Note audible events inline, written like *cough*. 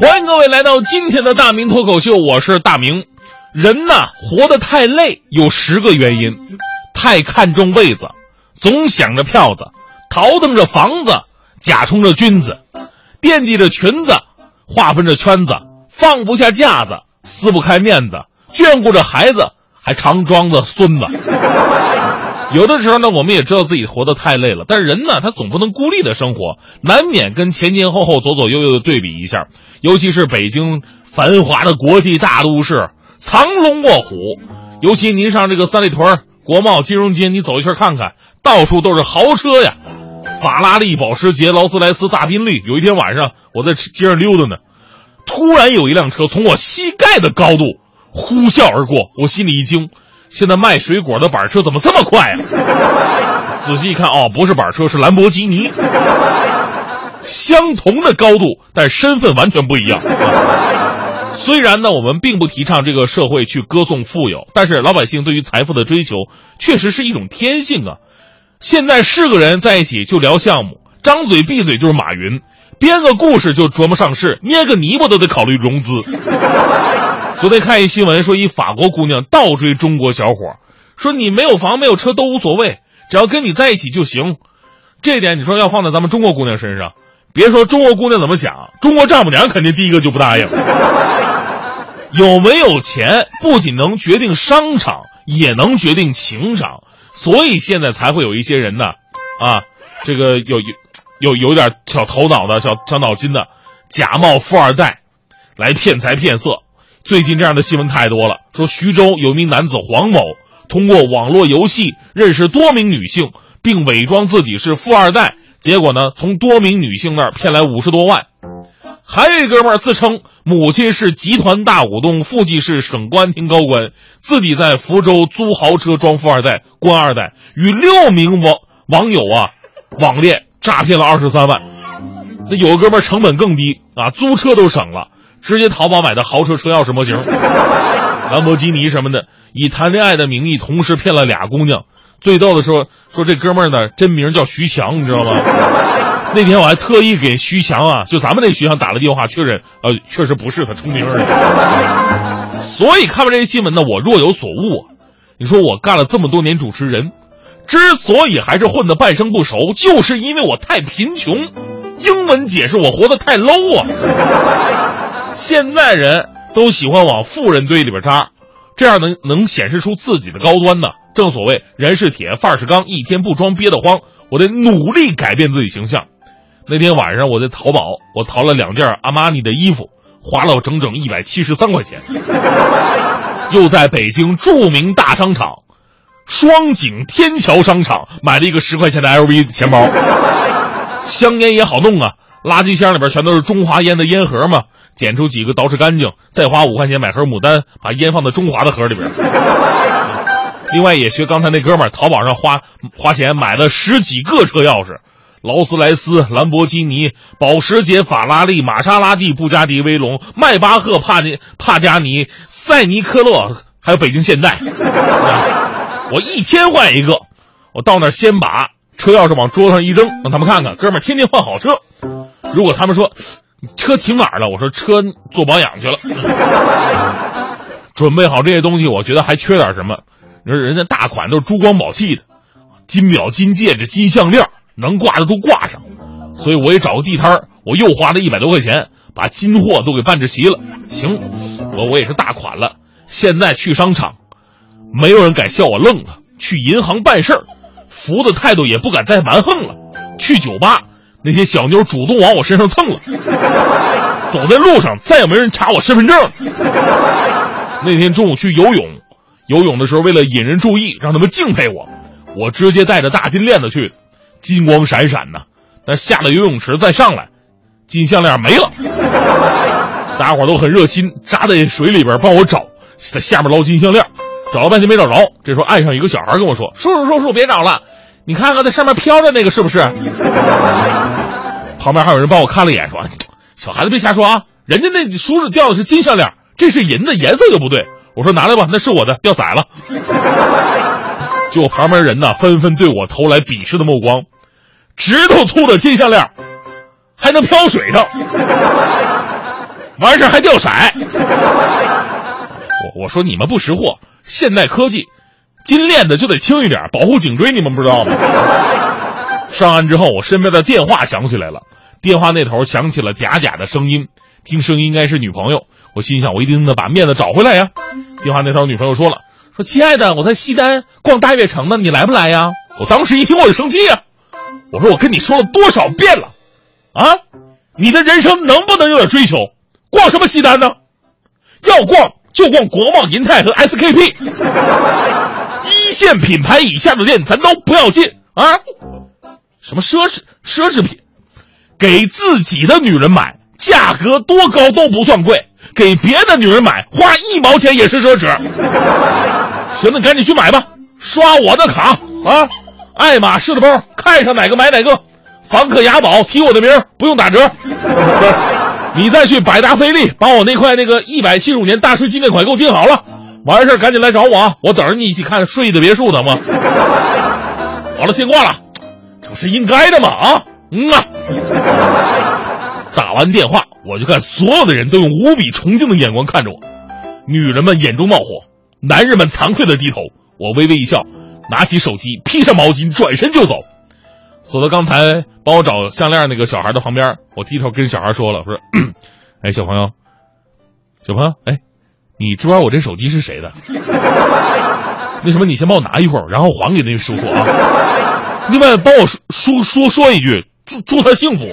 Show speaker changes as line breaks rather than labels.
欢迎各位来到今天的大明脱口秀，我是大明。人呐，活得太累有十个原因：太看重位子，总想着票子，倒腾着房子，假充着君子，惦记着裙子，划分着圈子，放不下架子，撕不开面子，眷顾着孩子，还常装着孙子。有的时候呢，我们也知道自己活得太累了，但是人呢，他总不能孤立的生活，难免跟前前后后、左左右右的对比一下。尤其是北京繁华的国际大都市，藏龙卧虎。尤其您上这个三里屯、国贸、金融街，你走一圈看看，到处都是豪车呀，法拉利、保时捷、劳斯莱斯、大宾利。有一天晚上，我在街上溜达呢，突然有一辆车从我膝盖的高度呼啸而过，我心里一惊。现在卖水果的板车怎么这么快啊？*laughs* 仔细一看，哦，不是板车，是兰博基尼。相同的高度，但身份完全不一样。虽然呢，我们并不提倡这个社会去歌颂富有，但是老百姓对于财富的追求确实是一种天性啊。现在是个人在一起就聊项目，张嘴闭嘴就是马云，编个故事就琢磨上市，捏个泥巴都得考虑融资。昨天看一新闻，说一法国姑娘倒追中国小伙，说你没有房没有车都无所谓，只要跟你在一起就行。这点你说要放在咱们中国姑娘身上，别说中国姑娘怎么想，中国丈母娘肯定第一个就不答应。有没有钱不仅能决定商场，也能决定情商，所以现在才会有一些人呢，啊，这个有有有点小头脑的小小脑筋的，假冒富二代，来骗财骗色。最近这样的新闻太多了，说徐州有一名男子黄某通过网络游戏认识多名女性，并伪装自己是富二代，结果呢，从多名女性那儿骗来五十多万。还有一哥们儿自称母亲是集团大股东，父亲是省公安厅高官，自己在福州租豪车装富二代、官二代，与六名网网友啊网恋诈骗了二十三万。那有个哥们儿成本更低啊，租车都省了。直接淘宝买的豪车车钥匙模型，*laughs* 兰博基尼什么的，以谈恋爱的名义同时骗了俩姑娘。最逗的说说这哥们儿呢，真名叫徐强，你知道吗？*laughs* 那天我还特意给徐强啊，就咱们那徐强打了电话确认，呃，确实不是他出名的。所以看完这些新闻呢，我若有所悟。你说我干了这么多年主持人，之所以还是混得半生不熟，就是因为我太贫穷。英文解释我活得太 low 啊。现在人都喜欢往富人堆里边扎，这样能能显示出自己的高端呢。正所谓人是铁，饭是钢，一天不装憋得慌。我得努力改变自己形象。那天晚上我在淘宝，我淘了两件阿玛尼的衣服，花了我整整一百七十三块钱。*laughs* 又在北京著名大商场双井天桥商场买了一个十块钱的 LV 钱包。*laughs* 香烟也好弄啊，垃圾箱里边全都是中华烟的烟盒嘛。捡出几个捯饬干净，再花五块钱买盒牡丹，把烟放在中华的盒里边。*laughs* 另外也学刚才那哥们儿，淘宝上花花钱买了十几个车钥匙，劳斯莱斯、兰博基尼、保时捷、法拉利、玛莎拉蒂、布加迪威龙、迈巴赫、帕尼帕加尼、赛尼科勒，还有北京现代。*laughs* 我一天换一个，我到那儿先把车钥匙往桌上一扔，让他们看看，哥们儿天天换好车。如果他们说。车停哪儿了？我说车做保养去了。准备好这些东西，我觉得还缺点什么。你说人家大款都是珠光宝气的，金表、金戒指、金项链，能挂的都挂上。所以我也找个地摊我又花了一百多块钱，把金货都给办置齐了。行，我我也是大款了。现在去商场，没有人敢笑我愣了；去银行办事儿，服务的态度也不敢再蛮横了；去酒吧。那些小妞主动往我身上蹭了，走在路上再也没人查我身份证。那天中午去游泳，游泳的时候为了引人注意，让他们敬佩我，我直接带着大金链子去，金光闪闪的。但下了游泳池再上来，金项链没了。大伙都很热心，扎在水里边帮我找，在下面捞金项链，找了半天没找着。这时候岸上一个小孩跟我说：“叔叔叔叔，别找了。”你看看在上面飘着那个是不是？旁边还有人帮我看了一眼，说：“小孩子别瞎说啊，人家那叔叔掉的是金项链，这是银的，颜色就不对。”我说：“拿来吧，那是我的，掉色了。”就我旁边人呢，纷纷对我投来鄙视的目光。指头粗的金项链，还能飘水上？完事还掉色。我我说你们不识货，现代科技，金链子就得轻一点，保护颈椎，你们不知道吗？*laughs* 上岸之后，我身边的电话响起来了，电话那头响起了嗲嗲的声音，听声音应该是女朋友。我心想，我一定得把面子找回来呀。电话那头女朋友说了，说亲爱的，我在西单逛大悦城呢，你来不来呀？我当时一听我就生气呀，我说我跟你说了多少遍了，啊，你的人生能不能有点追求？逛什么西单呢？要逛就逛国贸、银泰和 SKP，一线品牌以下的店咱都不要进啊。什么奢侈奢侈品，给自己的女人买，价格多高都不算贵；给别的女人买，花一毛钱也是奢侈。行，那赶紧去买吧，刷我的卡啊！爱马仕的包，看上哪个买哪个；房客雅宝，提我的名不用打折。你再去百达翡丽，把我那块那个一百七十五年大师纪念款给我订好了。完事赶紧来找我啊！我等着你一起看顺义的别墅呢吗？好 *laughs* 了，先挂了。这不是应该的吗啊，嗯啊！打完电话，我就看所有的人都用无比崇敬的眼光看着我，女人们眼中冒火，男人们惭愧的低头。我微微一笑，拿起手机，披上毛巾，转身就走。走到刚才帮我找项链那个小孩的旁边，我低头跟小孩说了：“说，*clears throat* 哎，小朋友，小朋友，哎，你知不知道我这手机是谁的？那什么，你先帮我拿一会儿，然后还给那叔叔啊。”另外，帮我说说说说一句，祝祝他幸福。